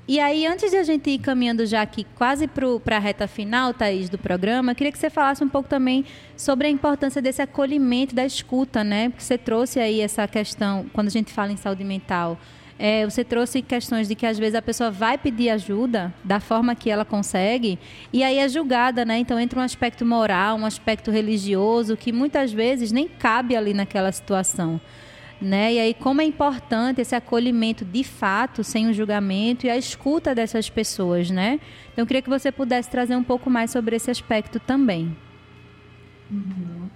E aí, antes de a gente ir caminhando já aqui quase para a reta final, Thaís, do programa, queria que você falasse um pouco também sobre a importância desse acolhimento da escuta, né? Porque você trouxe aí essa questão, quando a gente fala em saúde mental, é, você trouxe questões de que às vezes a pessoa vai pedir ajuda da forma que ela consegue e aí é julgada, né? Então entra um aspecto moral, um aspecto religioso que muitas vezes nem cabe ali naquela situação. Né? E aí como é importante esse acolhimento de fato, sem um julgamento e a escuta dessas pessoas, né? Então eu queria que você pudesse trazer um pouco mais sobre esse aspecto também. Uhum.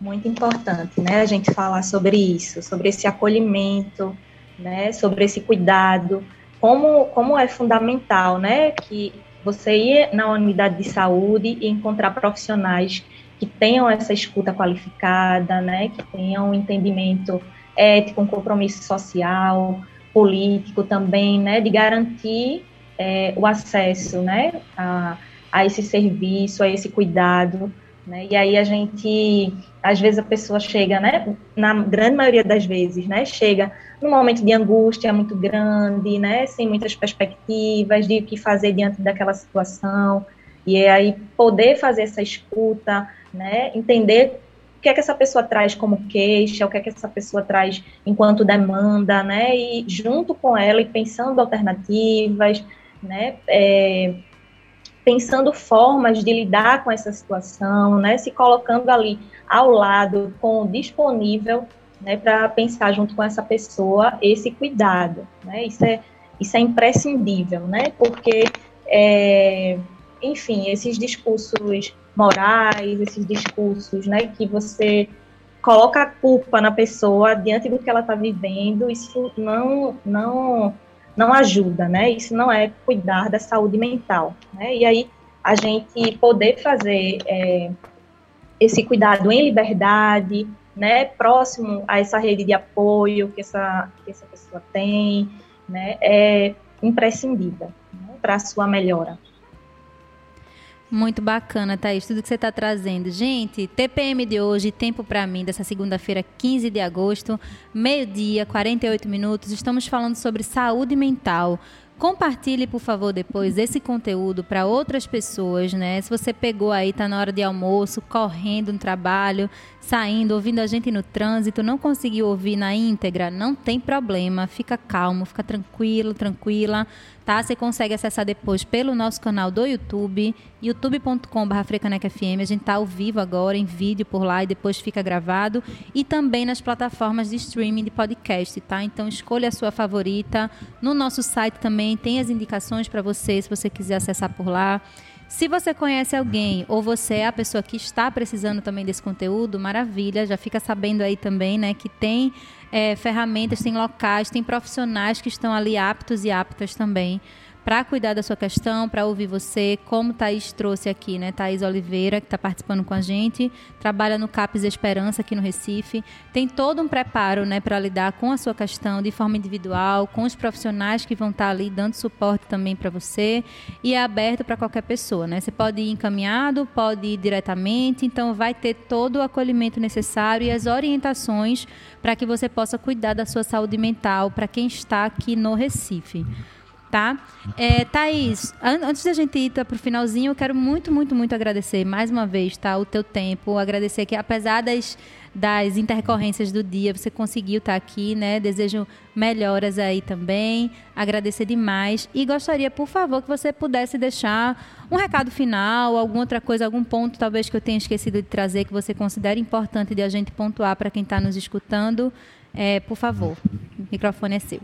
Muito importante, né? A gente falar sobre isso, sobre esse acolhimento, né? Sobre esse cuidado, como como é fundamental, né? Que você ir na unidade de saúde e encontrar profissionais que tenham essa escuta qualificada, né, que tenham um entendimento ético, um compromisso social, político também, né, de garantir é, o acesso, né, a, a esse serviço, a esse cuidado, né, e aí a gente, às vezes a pessoa chega, né, na grande maioria das vezes, né, chega num momento de angústia muito grande, né, sem muitas perspectivas de o que fazer diante daquela situação, e aí poder fazer essa escuta, né, entender o que é que essa pessoa traz como queixa, o que é que essa pessoa traz enquanto demanda, né, e junto com ela e pensando alternativas, né, é, pensando formas de lidar com essa situação, né, se colocando ali ao lado, com disponível, né, para pensar junto com essa pessoa esse cuidado, né, isso é isso é imprescindível, né, porque é, enfim, esses discursos morais, esses discursos, né, que você coloca a culpa na pessoa diante do que ela está vivendo, isso não, não, não ajuda, né? Isso não é cuidar da saúde mental, né? E aí a gente poder fazer é, esse cuidado em liberdade, né, próximo a essa rede de apoio que essa, que essa pessoa tem, né, é imprescindível né, para a sua melhora. Muito bacana, Thaís, tudo que você está trazendo. Gente, TPM de hoje, tempo para mim, dessa segunda-feira, 15 de agosto, meio-dia, 48 minutos. Estamos falando sobre saúde mental. Compartilhe, por favor, depois esse conteúdo para outras pessoas, né? Se você pegou aí, tá na hora de almoço, correndo no trabalho, saindo, ouvindo a gente no trânsito, não conseguiu ouvir na íntegra, não tem problema, fica calmo, fica tranquilo, tranquila, tá? Você consegue acessar depois pelo nosso canal do YouTube, youtube.com.br. A gente tá ao vivo agora, em vídeo por lá e depois fica gravado. E também nas plataformas de streaming de podcast, tá? Então escolha a sua favorita. No nosso site também tem as indicações para você, se você quiser acessar por lá. Se você conhece alguém ou você é a pessoa que está precisando também desse conteúdo, maravilha, já fica sabendo aí também, né, que tem é, ferramentas, tem locais, tem profissionais que estão ali aptos e aptas também para cuidar da sua questão, para ouvir você, como Thaís trouxe aqui, né? Thaís Oliveira, que está participando com a gente, trabalha no CAPES Esperança aqui no Recife, tem todo um preparo, né, para lidar com a sua questão de forma individual, com os profissionais que vão estar tá ali dando suporte também para você e é aberto para qualquer pessoa, né? Você pode ir encaminhado, pode ir diretamente, então vai ter todo o acolhimento necessário e as orientações para que você possa cuidar da sua saúde mental para quem está aqui no Recife tá? É, Thaís, an antes da gente ir para o finalzinho, eu quero muito, muito, muito agradecer mais uma vez, tá? O teu tempo, agradecer que apesar das, das intercorrências do dia, você conseguiu estar tá aqui, né? Desejo melhoras aí também, agradecer demais e gostaria, por favor, que você pudesse deixar um recado final, alguma outra coisa, algum ponto talvez que eu tenha esquecido de trazer que você considere importante de a gente pontuar para quem está nos escutando. É, por favor, o microfone é seu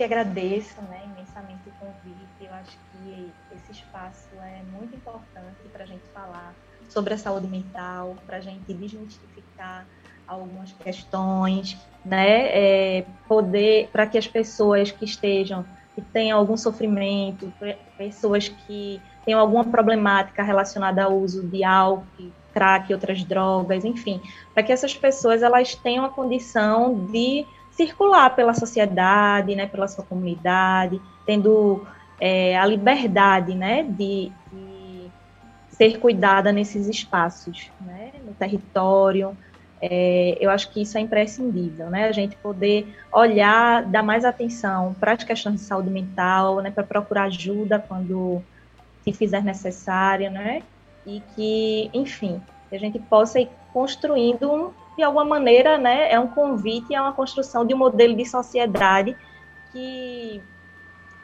que agradeço né, imensamente o convite. Eu acho que esse espaço é muito importante para a gente falar sobre a saúde mental, para a gente desmistificar algumas questões, né? É, poder para que as pessoas que estejam, que tenham algum sofrimento, pessoas que tenham alguma problemática relacionada ao uso de álcool, crack outras drogas, enfim, para que essas pessoas elas tenham a condição de circular pela sociedade, né, pela sua comunidade, tendo é, a liberdade, né, de, de, ser cuidada nesses espaços, né, no território. É, eu acho que isso é imprescindível, né, a gente poder olhar, dar mais atenção para as questões de saúde mental, né, para procurar ajuda quando se fizer necessário, né, e que, enfim, a gente possa ir construindo um de alguma maneira, né, é um convite a uma construção de um modelo de sociedade que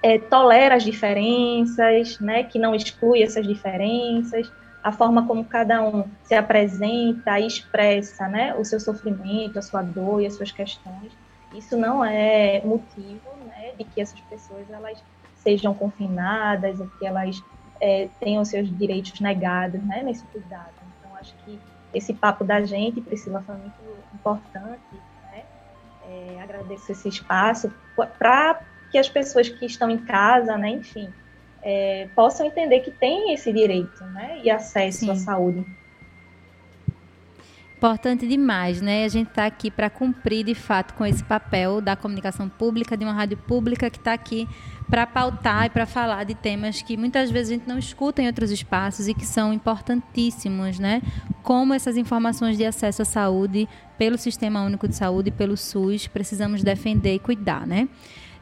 é, tolera as diferenças, né, que não exclui essas diferenças, a forma como cada um se apresenta, expressa, né, o seu sofrimento, a sua dor e as suas questões, isso não é motivo, né, de que essas pessoas elas sejam confinadas ou que elas é, tenham seus direitos negados, né, nesse cuidado. Então, acho que esse papo da gente, Priscila, foi muito importante, né, é, agradeço esse espaço para que as pessoas que estão em casa, né, enfim, é, possam entender que tem esse direito, né, e acesso Sim. à saúde. Importante demais, né? A gente está aqui para cumprir de fato com esse papel da comunicação pública, de uma rádio pública que está aqui para pautar e para falar de temas que muitas vezes a gente não escuta em outros espaços e que são importantíssimos, né? Como essas informações de acesso à saúde pelo Sistema Único de Saúde, pelo SUS, precisamos defender e cuidar, né?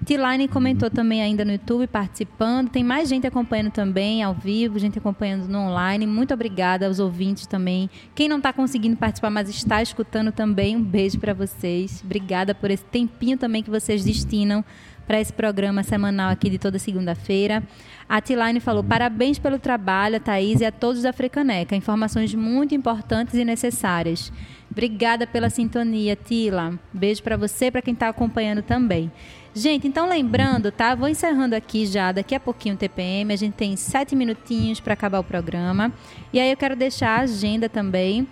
Tiline comentou também ainda no YouTube, participando. Tem mais gente acompanhando também ao vivo, gente acompanhando no online. Muito obrigada aos ouvintes também. Quem não está conseguindo participar, mas está escutando também, um beijo para vocês. Obrigada por esse tempinho também que vocês destinam para esse programa semanal aqui de toda segunda-feira. A Tiline falou: parabéns pelo trabalho, a Thaís e a todos da Frecaneca. Informações muito importantes e necessárias. Obrigada pela sintonia, Tila. Beijo para você, para quem está acompanhando também. Gente, então lembrando, tá? Vou encerrando aqui já, daqui a pouquinho o TPM. A gente tem sete minutinhos para acabar o programa. E aí eu quero deixar a agenda também.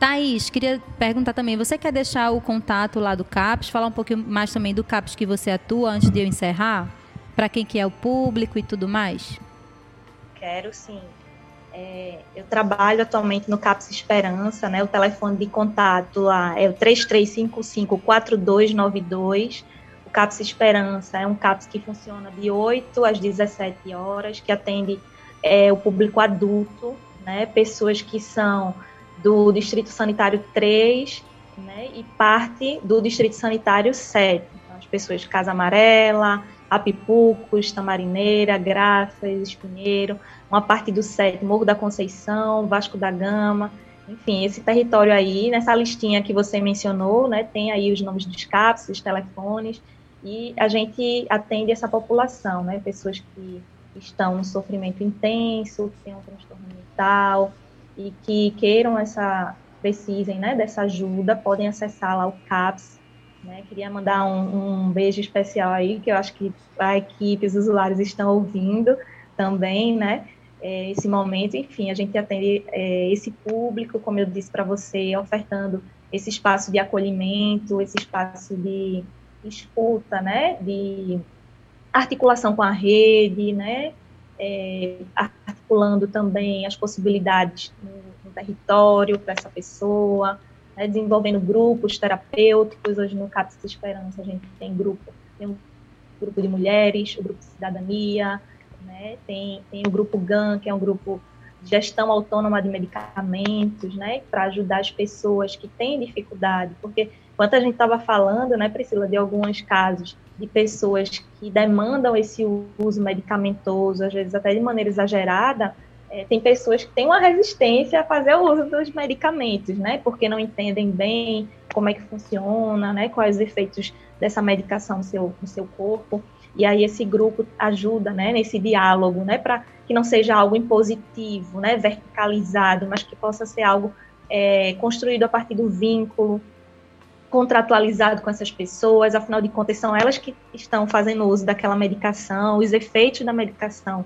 Thaís, queria perguntar também, você quer deixar o contato lá do CAPS, falar um pouquinho mais também do CAPS que você atua antes de eu encerrar? Para quem que é o público e tudo mais? Quero sim. É, eu trabalho atualmente no CAPS Esperança, né? O telefone de contato lá é o 3355-4292. O CAPS Esperança é um CAPS que funciona de 8 às 17 horas, que atende é, o público adulto, né? Pessoas que são do Distrito Sanitário 3 né? e parte do Distrito Sanitário 7. Então, as pessoas de Casa Amarela, Apipucos, Tamarineira, Grafas, Espinheiro, uma parte do 7, Morro da Conceição, Vasco da Gama, enfim, esse território aí, nessa listinha que você mencionou, né, tem aí os nomes dos CAPs, os telefones, e a gente atende essa população, né, pessoas que estão em sofrimento intenso, que têm um transtorno mental e que queiram essa, precisem, né, dessa ajuda, podem acessar lá o CAPS, né, queria mandar um, um beijo especial aí, que eu acho que a equipe, os usuários estão ouvindo também, né, é, esse momento. Enfim, a gente atende é, esse público, como eu disse para você, ofertando esse espaço de acolhimento, esse espaço de escuta, né, de articulação com a rede, né, é, articulando também as possibilidades no, no território para essa pessoa, né, desenvolvendo grupos terapêuticos. Hoje no CAPS de Esperança a gente tem grupo, tem um grupo de mulheres, o grupo Cidadania, né, tem, tem o grupo GAN, que é um grupo de gestão autônoma de medicamentos, né, para ajudar as pessoas que têm dificuldade, porque quando a gente estava falando, né, Priscila, de alguns casos de pessoas que demandam esse uso medicamentoso, às vezes até de maneira exagerada, é, tem pessoas que têm uma resistência a fazer o uso dos medicamentos, né? Porque não entendem bem como é que funciona, né? Quais os efeitos dessa medicação no seu, no seu corpo. E aí esse grupo ajuda, né? Nesse diálogo, né? Para que não seja algo impositivo, né? Verticalizado, mas que possa ser algo é, construído a partir do vínculo, contratualizado com essas pessoas. Afinal de contas, são elas que estão fazendo uso daquela medicação, os efeitos da medicação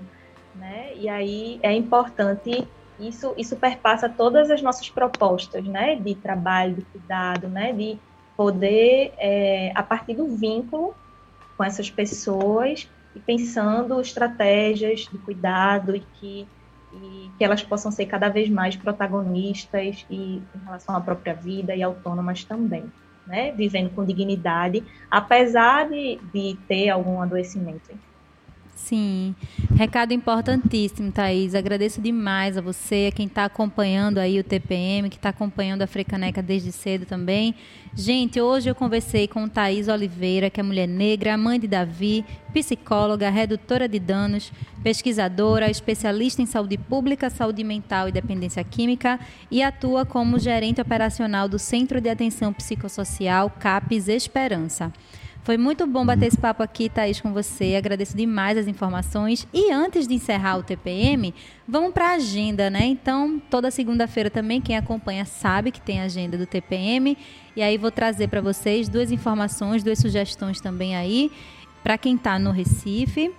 né? E aí é importante isso isso perpassa todas as nossas propostas, né? De trabalho, de cuidado, né? De poder é, a partir do vínculo com essas pessoas e pensando estratégias de cuidado e que e que elas possam ser cada vez mais protagonistas e em relação à própria vida e autônomas também, né? Vivendo com dignidade, apesar de, de ter algum adoecimento. Sim, recado importantíssimo, Thaís. Agradeço demais a você, a quem está acompanhando aí o TPM, que está acompanhando a Frecaneca desde cedo também. Gente, hoje eu conversei com Thaís Oliveira, que é mulher negra, mãe de Davi, psicóloga, redutora de danos, pesquisadora, especialista em saúde pública, saúde mental e dependência química e atua como gerente operacional do Centro de Atenção Psicossocial CAPES Esperança. Foi muito bom bater esse papo aqui, Thaís, com você. Agradeço demais as informações. E antes de encerrar o TPM, vamos para a agenda, né? Então, toda segunda-feira também, quem acompanha sabe que tem a agenda do TPM. E aí vou trazer para vocês duas informações, duas sugestões também aí, para quem está no Recife.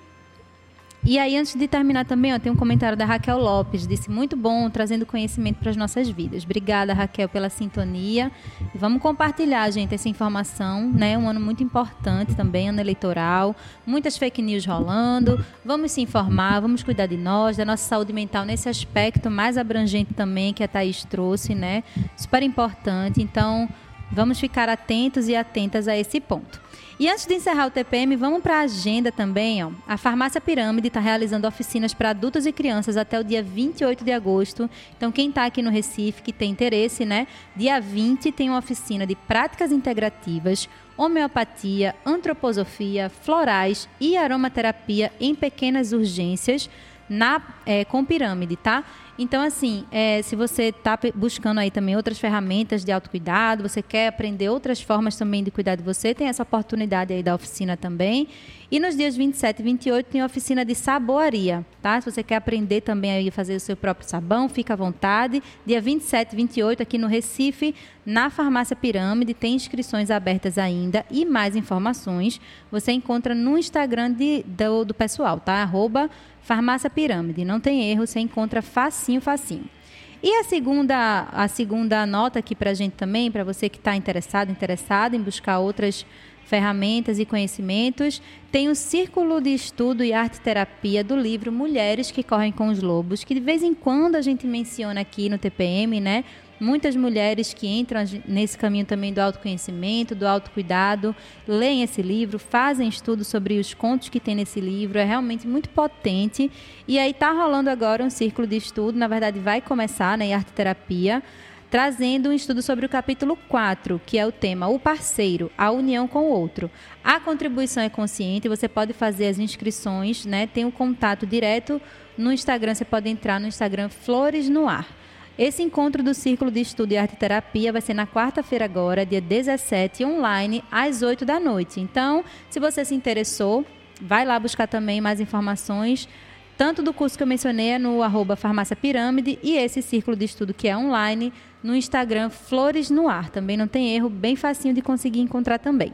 E aí, antes de terminar também, ó, tem um comentário da Raquel Lopes, disse muito bom, trazendo conhecimento para as nossas vidas. Obrigada, Raquel, pela sintonia. E vamos compartilhar, gente, essa informação, né? Um ano muito importante também, ano eleitoral, muitas fake news rolando. Vamos se informar, vamos cuidar de nós, da nossa saúde mental nesse aspecto mais abrangente também que a Thaís trouxe, né? Super importante. Então, vamos ficar atentos e atentas a esse ponto. E antes de encerrar o TPM, vamos para a agenda também. Ó. A Farmácia Pirâmide está realizando oficinas para adultos e crianças até o dia 28 de agosto. Então, quem está aqui no Recife, que tem interesse, né? Dia 20 tem uma oficina de práticas integrativas, homeopatia, antroposofia, florais e aromaterapia em pequenas urgências na, é, com pirâmide, tá? Então, assim, é, se você está buscando aí também outras ferramentas de autocuidado, você quer aprender outras formas também de cuidar de você, tem essa oportunidade aí da oficina também. E nos dias 27 e 28 tem oficina de saboaria, tá? Se você quer aprender também aí a fazer o seu próprio sabão, fica à vontade. Dia 27 e 28 aqui no Recife, na Farmácia Pirâmide, tem inscrições abertas ainda e mais informações você encontra no Instagram de, do, do pessoal, tá? Arroba Farmácia Pirâmide. Não tem erro, você encontra facinho, facinho. E a segunda, a segunda nota aqui para a gente também, para você que está interessado, interessado em buscar outras ferramentas e conhecimentos, tem o Círculo de Estudo e Arte Terapia do livro Mulheres que Correm com os Lobos, que de vez em quando a gente menciona aqui no TPM, né? Muitas mulheres que entram nesse caminho também do autoconhecimento, do autocuidado, leem esse livro, fazem estudos sobre os contos que tem nesse livro, é realmente muito potente. E aí está rolando agora um círculo de estudo, na verdade vai começar né, em arte terapia, trazendo um estudo sobre o capítulo 4, que é o tema O Parceiro, a União com o Outro. A contribuição é consciente, você pode fazer as inscrições, né? Tem um contato direto no Instagram, você pode entrar no Instagram Flores no Ar. Esse encontro do Círculo de Estudo e Arte Terapia vai ser na quarta-feira agora, dia 17, online, às 8 da noite. Então, se você se interessou, vai lá buscar também mais informações, tanto do curso que eu mencionei é no arroba Farmácia Pirâmide e esse Círculo de Estudo que é online no Instagram Flores no Ar. Também não tem erro, bem facinho de conseguir encontrar também.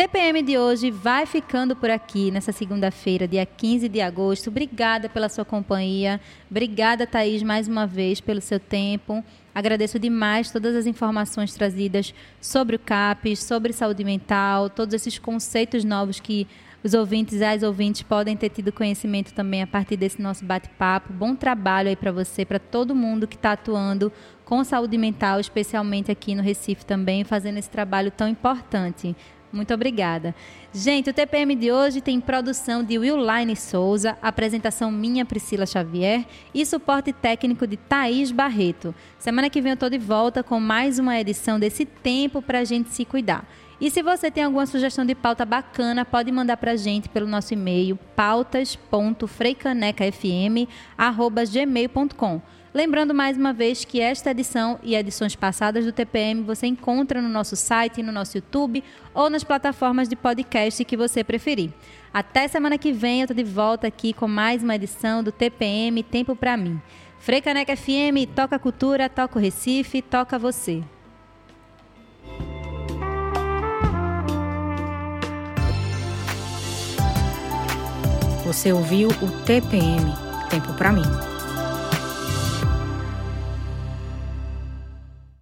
TPM de hoje vai ficando por aqui nessa segunda-feira, dia 15 de agosto. Obrigada pela sua companhia. Obrigada, Thaís, mais uma vez pelo seu tempo. Agradeço demais todas as informações trazidas sobre o CAPES, sobre saúde mental, todos esses conceitos novos que os ouvintes e as ouvintes podem ter tido conhecimento também a partir desse nosso bate-papo. Bom trabalho aí para você, para todo mundo que está atuando com saúde mental, especialmente aqui no Recife também, fazendo esse trabalho tão importante. Muito obrigada. Gente, o TPM de hoje tem produção de Willline Souza, apresentação minha, Priscila Xavier, e suporte técnico de Thaís Barreto. Semana que vem eu estou de volta com mais uma edição desse tempo para a gente se cuidar. E se você tem alguma sugestão de pauta bacana, pode mandar para a gente pelo nosso e-mail pautas.freicanecafm.gmail.com. Lembrando mais uma vez que esta edição e edições passadas do TPM você encontra no nosso site, no nosso YouTube ou nas plataformas de podcast que você preferir. Até semana que vem eu estou de volta aqui com mais uma edição do TPM Tempo para mim. Freicaneca FM, toca cultura, toca o Recife, toca você. Você ouviu o TPM Tempo para mim.